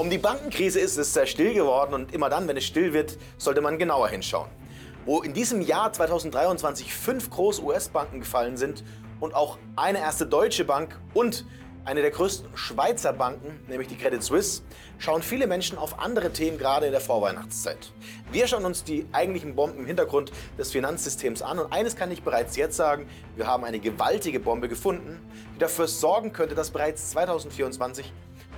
Um die Bankenkrise ist es sehr still geworden und immer dann, wenn es still wird, sollte man genauer hinschauen. Wo in diesem Jahr 2023 fünf große US-Banken gefallen sind und auch eine erste deutsche Bank und eine der größten Schweizer Banken, nämlich die Credit Suisse, schauen viele Menschen auf andere Themen gerade in der Vorweihnachtszeit. Wir schauen uns die eigentlichen Bomben im Hintergrund des Finanzsystems an und eines kann ich bereits jetzt sagen, wir haben eine gewaltige Bombe gefunden, die dafür sorgen könnte, dass bereits 2024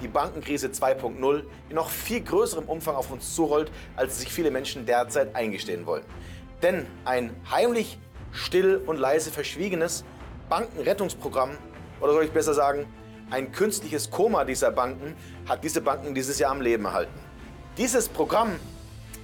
die Bankenkrise 2.0 in noch viel größerem Umfang auf uns zurollt, als sich viele Menschen derzeit eingestehen wollen. Denn ein heimlich, still und leise verschwiegenes Bankenrettungsprogramm, oder soll ich besser sagen, ein künstliches Koma dieser Banken, hat diese Banken dieses Jahr am Leben erhalten. Dieses Programm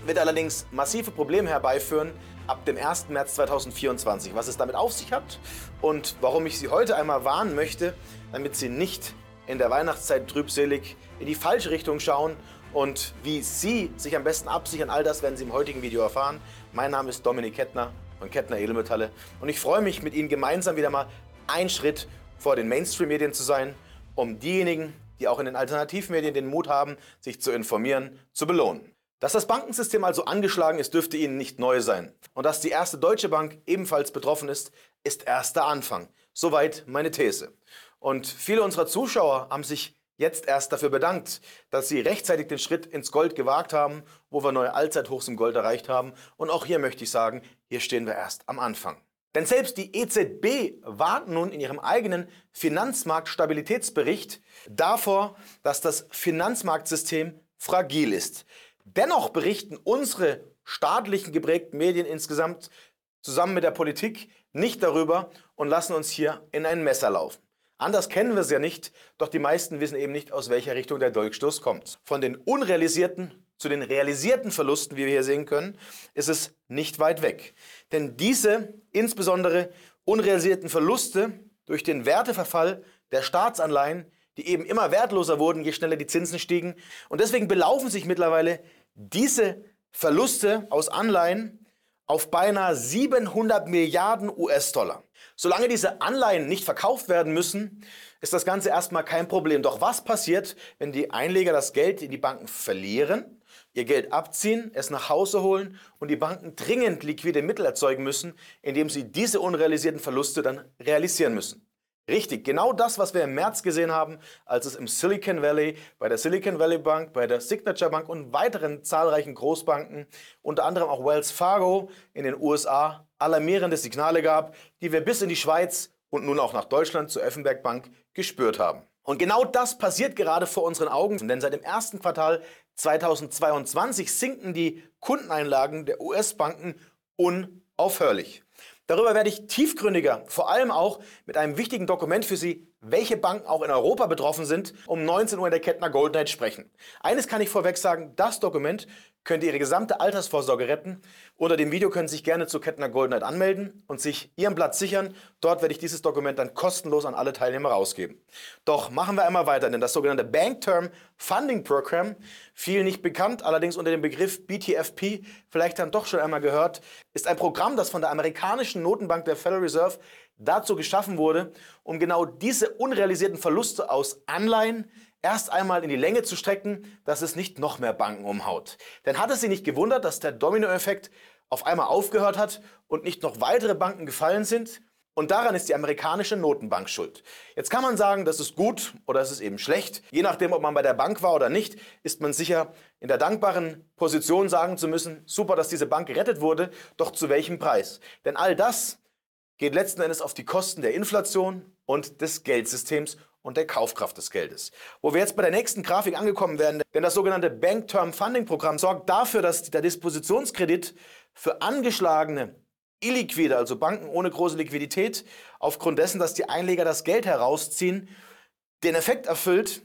wird allerdings massive Probleme herbeiführen ab dem 1. März 2024. Was es damit auf sich hat und warum ich Sie heute einmal warnen möchte, damit Sie nicht in der Weihnachtszeit trübselig in die falsche Richtung schauen und wie Sie sich am besten absichern, all das werden Sie im heutigen Video erfahren. Mein Name ist Dominik Kettner von Kettner Edelmetalle und ich freue mich, mit Ihnen gemeinsam wieder mal einen Schritt vor den Mainstream-Medien zu sein, um diejenigen, die auch in den Alternativmedien den Mut haben, sich zu informieren, zu belohnen. Dass das Bankensystem also angeschlagen ist, dürfte Ihnen nicht neu sein. Und dass die erste Deutsche Bank ebenfalls betroffen ist, ist erst der Anfang. Soweit meine These. Und viele unserer Zuschauer haben sich jetzt erst dafür bedankt, dass sie rechtzeitig den Schritt ins Gold gewagt haben, wo wir neue Allzeithochs im Gold erreicht haben. Und auch hier möchte ich sagen, hier stehen wir erst am Anfang. Denn selbst die EZB warnt nun in ihrem eigenen Finanzmarktstabilitätsbericht davor, dass das Finanzmarktsystem fragil ist. Dennoch berichten unsere staatlichen geprägten Medien insgesamt zusammen mit der Politik nicht darüber und lassen uns hier in ein Messer laufen. Anders kennen wir es ja nicht, doch die meisten wissen eben nicht, aus welcher Richtung der Dolchstoß kommt. Von den unrealisierten zu den realisierten Verlusten, wie wir hier sehen können, ist es nicht weit weg. Denn diese insbesondere unrealisierten Verluste durch den Werteverfall der Staatsanleihen, die eben immer wertloser wurden, je schneller die Zinsen stiegen. Und deswegen belaufen sich mittlerweile diese Verluste aus Anleihen auf beinahe 700 Milliarden US-Dollar. Solange diese Anleihen nicht verkauft werden müssen, ist das Ganze erstmal kein Problem. Doch was passiert, wenn die Einleger das Geld in die Banken verlieren, ihr Geld abziehen, es nach Hause holen und die Banken dringend liquide Mittel erzeugen müssen, indem sie diese unrealisierten Verluste dann realisieren müssen? Richtig, genau das, was wir im März gesehen haben, als es im Silicon Valley, bei der Silicon Valley Bank, bei der Signature Bank und weiteren zahlreichen Großbanken, unter anderem auch Wells Fargo in den USA, alarmierende Signale gab, die wir bis in die Schweiz und nun auch nach Deutschland zur Effenberg Bank gespürt haben. Und genau das passiert gerade vor unseren Augen, denn seit dem ersten Quartal 2022 sinken die Kundeneinlagen der US-Banken unaufhörlich. Darüber werde ich tiefgründiger, vor allem auch mit einem wichtigen Dokument für Sie, welche Banken auch in Europa betroffen sind, um 19 Uhr in der Kettner Gold Night sprechen. Eines kann ich vorweg sagen, das Dokument könnte Ihre gesamte Altersvorsorge retten. Unter dem Video können Sie sich gerne zu Kettner Gold Night anmelden und sich Ihren Platz sichern. Dort werde ich dieses Dokument dann kostenlos an alle Teilnehmer rausgeben. Doch machen wir einmal weiter, denn das sogenannte Bank Term Funding Program, viel nicht bekannt, allerdings unter dem Begriff BTFP, vielleicht dann doch schon einmal gehört, ist ein Programm, das von der amerikanischen Notenbank der Federal Reserve dazu geschaffen wurde, um genau diese unrealisierten Verluste aus Anleihen erst einmal in die Länge zu strecken, dass es nicht noch mehr Banken umhaut. Denn hat es Sie nicht gewundert, dass der Dominoeffekt auf einmal aufgehört hat und nicht noch weitere Banken gefallen sind? Und daran ist die amerikanische Notenbank schuld. Jetzt kann man sagen, das ist gut oder es ist eben schlecht. Je nachdem, ob man bei der Bank war oder nicht, ist man sicher in der dankbaren Position sagen zu müssen, super, dass diese Bank gerettet wurde, doch zu welchem Preis? Denn all das geht letzten Endes auf die Kosten der Inflation und des Geldsystems und der Kaufkraft des Geldes. Wo wir jetzt bei der nächsten Grafik angekommen werden, denn das sogenannte Bank Term Funding Programm sorgt dafür, dass der Dispositionskredit für angeschlagene illiquide, also Banken ohne große Liquidität, aufgrund dessen, dass die Einleger das Geld herausziehen, den Effekt erfüllt,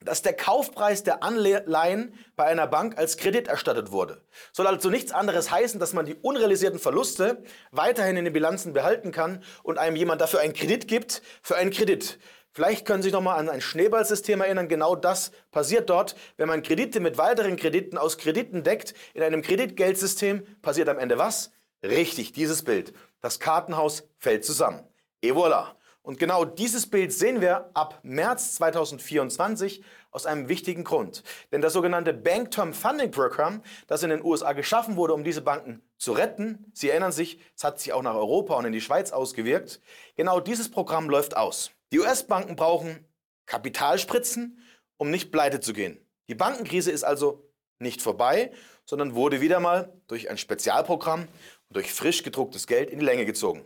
dass der Kaufpreis der Anleihen bei einer Bank als Kredit erstattet wurde. Soll also nichts anderes heißen, dass man die unrealisierten Verluste weiterhin in den Bilanzen behalten kann und einem jemand dafür einen Kredit gibt für einen Kredit. Vielleicht können Sie sich nochmal an ein Schneeballsystem erinnern. Genau das passiert dort. Wenn man Kredite mit weiteren Krediten aus Krediten deckt, in einem Kreditgeldsystem, passiert am Ende was? Richtig, dieses Bild. Das Kartenhaus fällt zusammen. Et voilà. Und genau dieses Bild sehen wir ab März 2024 aus einem wichtigen Grund. Denn das sogenannte Bank Term Funding Program, das in den USA geschaffen wurde, um diese Banken zu retten, Sie erinnern sich, es hat sich auch nach Europa und in die Schweiz ausgewirkt, genau dieses Programm läuft aus. Die US-Banken brauchen Kapitalspritzen, um nicht pleite zu gehen. Die Bankenkrise ist also nicht vorbei, sondern wurde wieder mal durch ein Spezialprogramm und durch frisch gedrucktes Geld in die Länge gezogen.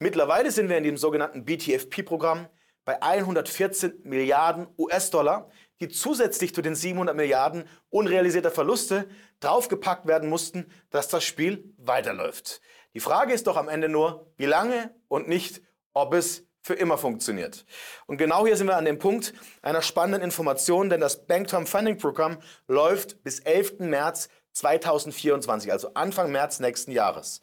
Mittlerweile sind wir in dem sogenannten BTFP-Programm bei 114 Milliarden US-Dollar, die zusätzlich zu den 700 Milliarden unrealisierter Verluste draufgepackt werden mussten, dass das Spiel weiterläuft. Die Frage ist doch am Ende nur, wie lange und nicht, ob es für immer funktioniert. Und genau hier sind wir an dem Punkt einer spannenden Information, denn das Bank Term Funding Programm läuft bis 11. März 2024, also Anfang März nächsten Jahres.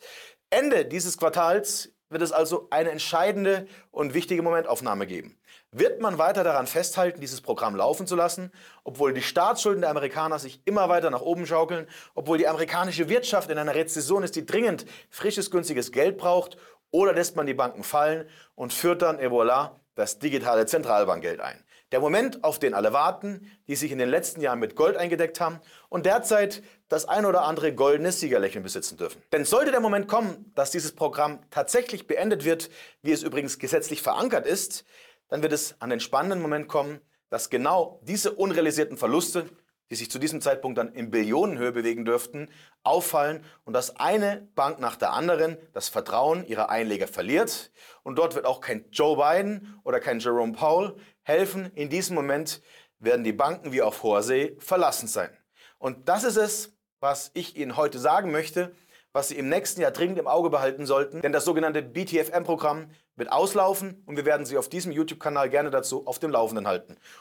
Ende dieses Quartals wird es also eine entscheidende und wichtige Momentaufnahme geben. Wird man weiter daran festhalten, dieses Programm laufen zu lassen, obwohl die Staatsschulden der Amerikaner sich immer weiter nach oben schaukeln, obwohl die amerikanische Wirtschaft in einer Rezession ist, die dringend frisches, günstiges Geld braucht, oder lässt man die Banken fallen und führt dann, et voilà, das digitale Zentralbankgeld ein? Der Moment, auf den alle warten, die sich in den letzten Jahren mit Gold eingedeckt haben und derzeit das ein oder andere goldene Siegerlächeln besitzen dürfen. Denn sollte der Moment kommen, dass dieses Programm tatsächlich beendet wird, wie es übrigens gesetzlich verankert ist, dann wird es an den spannenden Moment kommen, dass genau diese unrealisierten Verluste die sich zu diesem Zeitpunkt dann in Billionenhöhe bewegen dürften, auffallen und dass eine Bank nach der anderen das Vertrauen ihrer Einleger verliert. Und dort wird auch kein Joe Biden oder kein Jerome Powell helfen. In diesem Moment werden die Banken wie auf hoher See verlassen sein. Und das ist es, was ich Ihnen heute sagen möchte, was Sie im nächsten Jahr dringend im Auge behalten sollten. Denn das sogenannte BTFM-Programm wird auslaufen und wir werden Sie auf diesem YouTube-Kanal gerne dazu auf dem Laufenden halten.